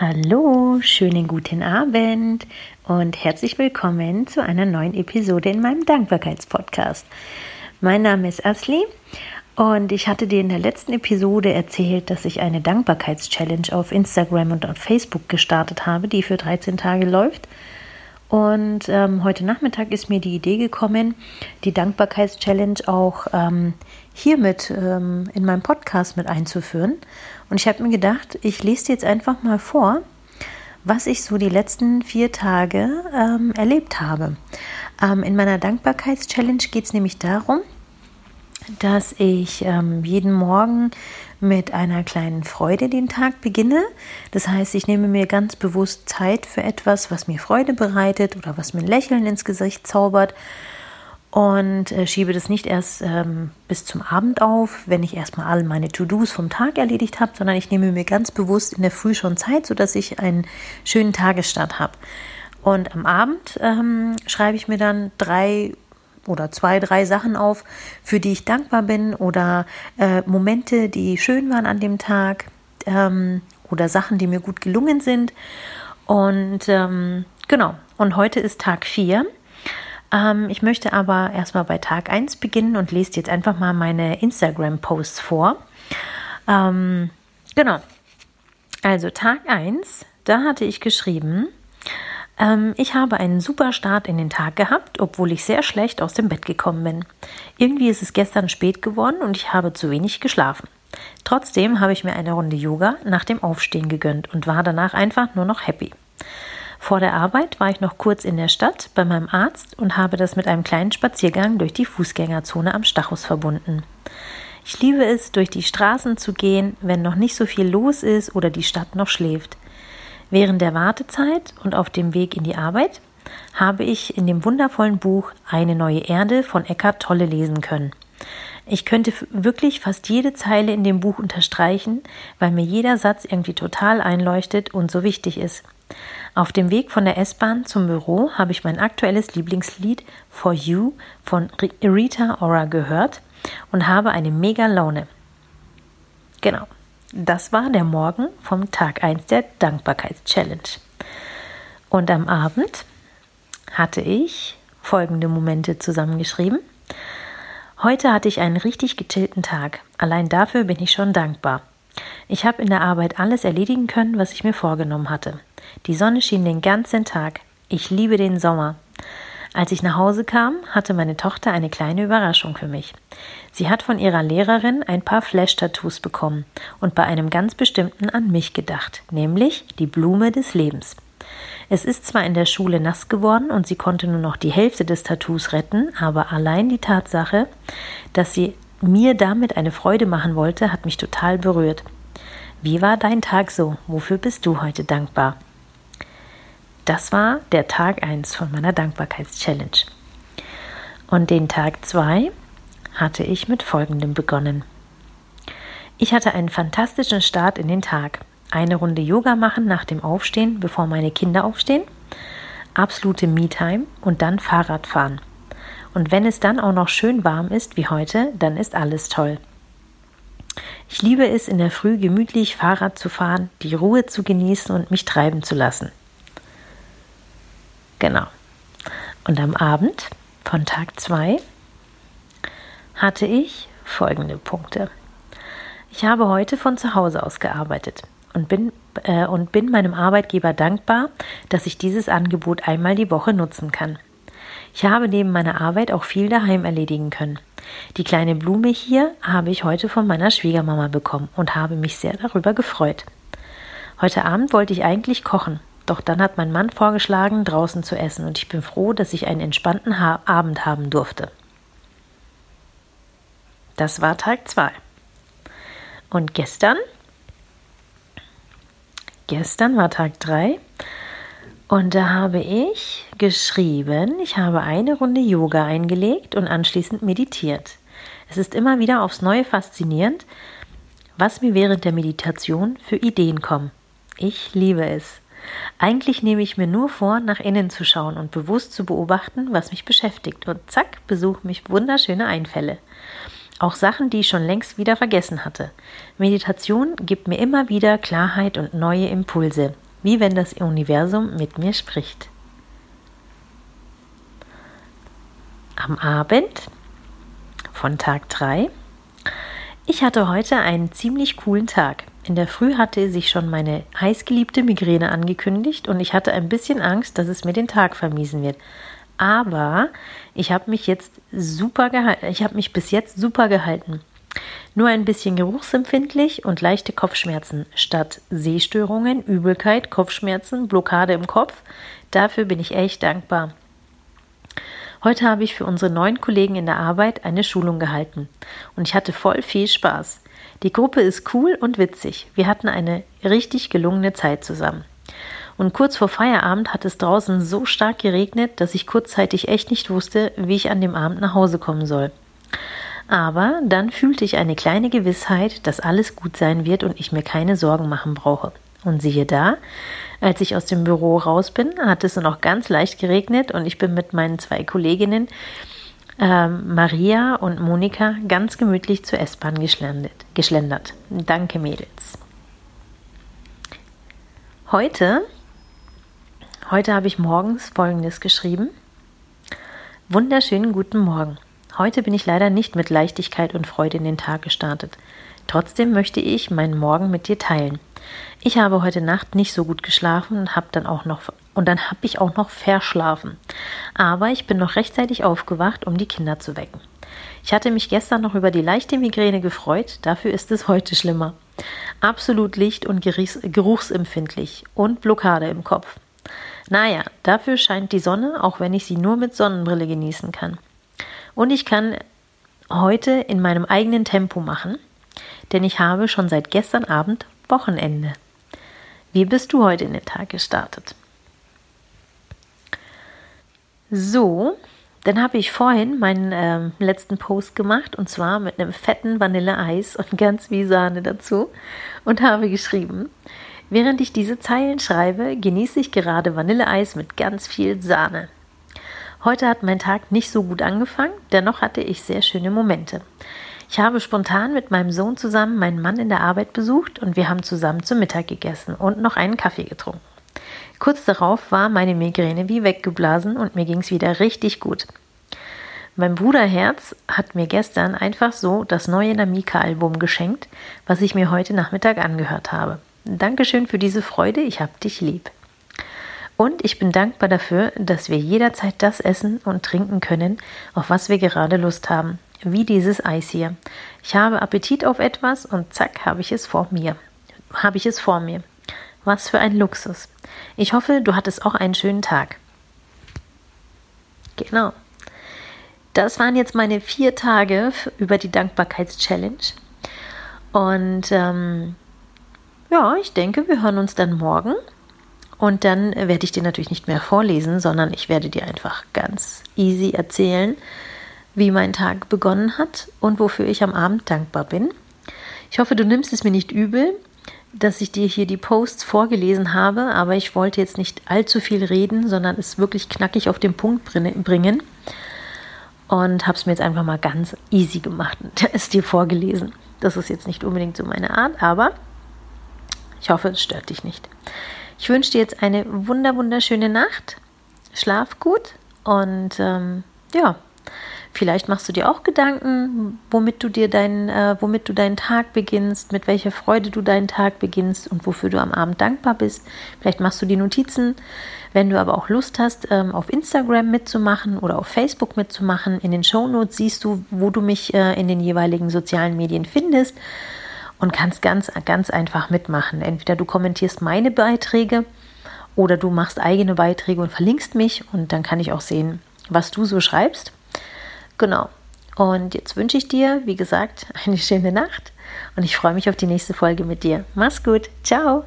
Hallo, schönen guten Abend und herzlich willkommen zu einer neuen Episode in meinem Dankbarkeitspodcast. Mein Name ist Asli und ich hatte dir in der letzten Episode erzählt, dass ich eine Dankbarkeitschallenge auf Instagram und auf Facebook gestartet habe, die für 13 Tage läuft. Und ähm, heute Nachmittag ist mir die Idee gekommen, die Dankbarkeitschallenge auch ähm, hiermit ähm, in meinem Podcast mit einzuführen. Und ich habe mir gedacht, ich lese dir jetzt einfach mal vor, was ich so die letzten vier Tage ähm, erlebt habe. Ähm, in meiner Dankbarkeitschallenge geht es nämlich darum, dass ich ähm, jeden Morgen mit einer kleinen Freude den Tag beginne. Das heißt, ich nehme mir ganz bewusst Zeit für etwas, was mir Freude bereitet oder was mir ein Lächeln ins Gesicht zaubert und äh, schiebe das nicht erst ähm, bis zum Abend auf, wenn ich erstmal all meine To-Dos vom Tag erledigt habe, sondern ich nehme mir ganz bewusst in der Früh schon Zeit, sodass ich einen schönen Tagesstart habe. Und am Abend ähm, schreibe ich mir dann drei oder zwei, drei Sachen auf, für die ich dankbar bin oder äh, Momente, die schön waren an dem Tag ähm, oder Sachen, die mir gut gelungen sind. Und ähm, genau, und heute ist Tag 4. Ähm, ich möchte aber erstmal bei Tag 1 beginnen und lese jetzt einfach mal meine Instagram-Posts vor. Ähm, genau. Also Tag 1, da hatte ich geschrieben, ähm, ich habe einen super Start in den Tag gehabt, obwohl ich sehr schlecht aus dem Bett gekommen bin. Irgendwie ist es gestern spät geworden und ich habe zu wenig geschlafen. Trotzdem habe ich mir eine Runde Yoga nach dem Aufstehen gegönnt und war danach einfach nur noch happy. Vor der Arbeit war ich noch kurz in der Stadt bei meinem Arzt und habe das mit einem kleinen Spaziergang durch die Fußgängerzone am Stachus verbunden. Ich liebe es, durch die Straßen zu gehen, wenn noch nicht so viel los ist oder die Stadt noch schläft. Während der Wartezeit und auf dem Weg in die Arbeit habe ich in dem wundervollen Buch Eine neue Erde von Eckhart Tolle lesen können. Ich könnte wirklich fast jede Zeile in dem Buch unterstreichen, weil mir jeder Satz irgendwie total einleuchtet und so wichtig ist. Auf dem Weg von der S-Bahn zum Büro habe ich mein aktuelles Lieblingslied For You von Rita Ora gehört und habe eine mega Laune. Genau. Das war der Morgen vom Tag 1 der Dankbarkeitschallenge. Und am Abend hatte ich folgende Momente zusammengeschrieben. Heute hatte ich einen richtig gechillten Tag. Allein dafür bin ich schon dankbar. Ich habe in der Arbeit alles erledigen können, was ich mir vorgenommen hatte. Die Sonne schien den ganzen Tag. Ich liebe den Sommer. Als ich nach Hause kam, hatte meine Tochter eine kleine Überraschung für mich. Sie hat von ihrer Lehrerin ein paar Flash-Tattoos bekommen und bei einem ganz bestimmten an mich gedacht, nämlich die Blume des Lebens. Es ist zwar in der Schule nass geworden und sie konnte nur noch die Hälfte des Tattoos retten, aber allein die Tatsache, dass sie mir damit eine Freude machen wollte, hat mich total berührt. Wie war dein Tag so? Wofür bist du heute dankbar? Das war der Tag 1 von meiner Dankbarkeitschallenge. Und den Tag 2 hatte ich mit folgendem begonnen. Ich hatte einen fantastischen Start in den Tag. Eine Runde Yoga machen nach dem Aufstehen, bevor meine Kinder aufstehen. Absolute Me-Time und dann Fahrrad fahren. Und wenn es dann auch noch schön warm ist wie heute, dann ist alles toll. Ich liebe es, in der Früh gemütlich Fahrrad zu fahren, die Ruhe zu genießen und mich treiben zu lassen. Genau. Und am Abend von Tag 2 hatte ich folgende Punkte. Ich habe heute von zu Hause aus gearbeitet und bin, äh, und bin meinem Arbeitgeber dankbar, dass ich dieses Angebot einmal die Woche nutzen kann. Ich habe neben meiner Arbeit auch viel daheim erledigen können. Die kleine Blume hier habe ich heute von meiner Schwiegermama bekommen und habe mich sehr darüber gefreut. Heute Abend wollte ich eigentlich kochen, doch dann hat mein Mann vorgeschlagen, draußen zu essen und ich bin froh, dass ich einen entspannten ha Abend haben durfte. Das war Tag 2. Und gestern? Gestern war Tag 3 und da habe ich geschrieben, ich habe eine Runde Yoga eingelegt und anschließend meditiert. Es ist immer wieder aufs Neue faszinierend, was mir während der Meditation für Ideen kommen. Ich liebe es. Eigentlich nehme ich mir nur vor, nach innen zu schauen und bewusst zu beobachten, was mich beschäftigt. Und zack, besuchen mich wunderschöne Einfälle. Auch Sachen, die ich schon längst wieder vergessen hatte. Meditation gibt mir immer wieder Klarheit und neue Impulse. wie wenn das Universum mit mir spricht. Am Abend von Tag 3. Ich hatte heute einen ziemlich coolen Tag. In der Früh hatte sich schon meine heißgeliebte Migräne angekündigt und ich hatte ein bisschen Angst, dass es mir den Tag vermiesen wird. Aber ich habe mich jetzt super gehalten. Ich habe mich bis jetzt super gehalten. Nur ein bisschen geruchsempfindlich und leichte Kopfschmerzen statt Sehstörungen, Übelkeit, Kopfschmerzen, Blockade im Kopf. Dafür bin ich echt dankbar. Heute habe ich für unsere neuen Kollegen in der Arbeit eine Schulung gehalten und ich hatte voll viel Spaß. Die Gruppe ist cool und witzig. Wir hatten eine richtig gelungene Zeit zusammen. Und kurz vor Feierabend hat es draußen so stark geregnet, dass ich kurzzeitig echt nicht wusste, wie ich an dem Abend nach Hause kommen soll. Aber dann fühlte ich eine kleine Gewissheit, dass alles gut sein wird und ich mir keine Sorgen machen brauche. Und siehe da, als ich aus dem Büro raus bin, hat es noch ganz leicht geregnet und ich bin mit meinen zwei Kolleginnen ähm, Maria und Monika ganz gemütlich zur S-Bahn geschlendert. Danke, Mädels. Heute, heute habe ich morgens Folgendes geschrieben. Wunderschönen guten Morgen. Heute bin ich leider nicht mit Leichtigkeit und Freude in den Tag gestartet. Trotzdem möchte ich meinen Morgen mit dir teilen. Ich habe heute Nacht nicht so gut geschlafen und habe dann auch noch und dann habe ich auch noch verschlafen. Aber ich bin noch rechtzeitig aufgewacht, um die Kinder zu wecken. Ich hatte mich gestern noch über die leichte Migräne gefreut, dafür ist es heute schlimmer. Absolut licht- und geruchsempfindlich und Blockade im Kopf. Naja, dafür scheint die Sonne, auch wenn ich sie nur mit Sonnenbrille genießen kann. Und ich kann heute in meinem eigenen Tempo machen, denn ich habe schon seit gestern Abend Wochenende. Wie bist du heute in den Tag gestartet? So, dann habe ich vorhin meinen ähm, letzten Post gemacht und zwar mit einem fetten Vanilleeis und ganz wie Sahne dazu und habe geschrieben, während ich diese Zeilen schreibe, genieße ich gerade Vanilleeis mit ganz viel Sahne. Heute hat mein Tag nicht so gut angefangen, dennoch hatte ich sehr schöne Momente. Ich habe spontan mit meinem Sohn zusammen meinen Mann in der Arbeit besucht und wir haben zusammen zu Mittag gegessen und noch einen Kaffee getrunken. Kurz darauf war meine Migräne wie weggeblasen und mir ging es wieder richtig gut. Mein Bruder Herz hat mir gestern einfach so das neue Namika-Album geschenkt, was ich mir heute Nachmittag angehört habe. Dankeschön für diese Freude, ich hab dich lieb. Und ich bin dankbar dafür, dass wir jederzeit das essen und trinken können, auf was wir gerade Lust haben, wie dieses Eis hier. Ich habe Appetit auf etwas und zack, habe ich es vor mir. Habe ich es vor mir. Was für ein Luxus. Ich hoffe, du hattest auch einen schönen Tag. Genau. Das waren jetzt meine vier Tage über die Dankbarkeitschallenge. Und ähm, ja, ich denke, wir hören uns dann morgen. Und dann werde ich dir natürlich nicht mehr vorlesen, sondern ich werde dir einfach ganz easy erzählen, wie mein Tag begonnen hat und wofür ich am Abend dankbar bin. Ich hoffe, du nimmst es mir nicht übel dass ich dir hier die Posts vorgelesen habe, aber ich wollte jetzt nicht allzu viel reden, sondern es wirklich knackig auf den Punkt bringen und habe es mir jetzt einfach mal ganz easy gemacht und es dir vorgelesen. Das ist jetzt nicht unbedingt so meine Art, aber ich hoffe, es stört dich nicht. Ich wünsche dir jetzt eine wunder wunderschöne Nacht. Schlaf gut und ähm, ja, Vielleicht machst du dir auch Gedanken, womit du dir deinen, äh, womit du deinen Tag beginnst, mit welcher Freude du deinen Tag beginnst und wofür du am Abend dankbar bist. Vielleicht machst du die Notizen. Wenn du aber auch Lust hast, ähm, auf Instagram mitzumachen oder auf Facebook mitzumachen, in den Show Notes siehst du, wo du mich äh, in den jeweiligen sozialen Medien findest und kannst ganz, ganz einfach mitmachen. Entweder du kommentierst meine Beiträge oder du machst eigene Beiträge und verlinkst mich und dann kann ich auch sehen, was du so schreibst. Genau. Und jetzt wünsche ich dir, wie gesagt, eine schöne Nacht und ich freue mich auf die nächste Folge mit dir. Mach's gut. Ciao.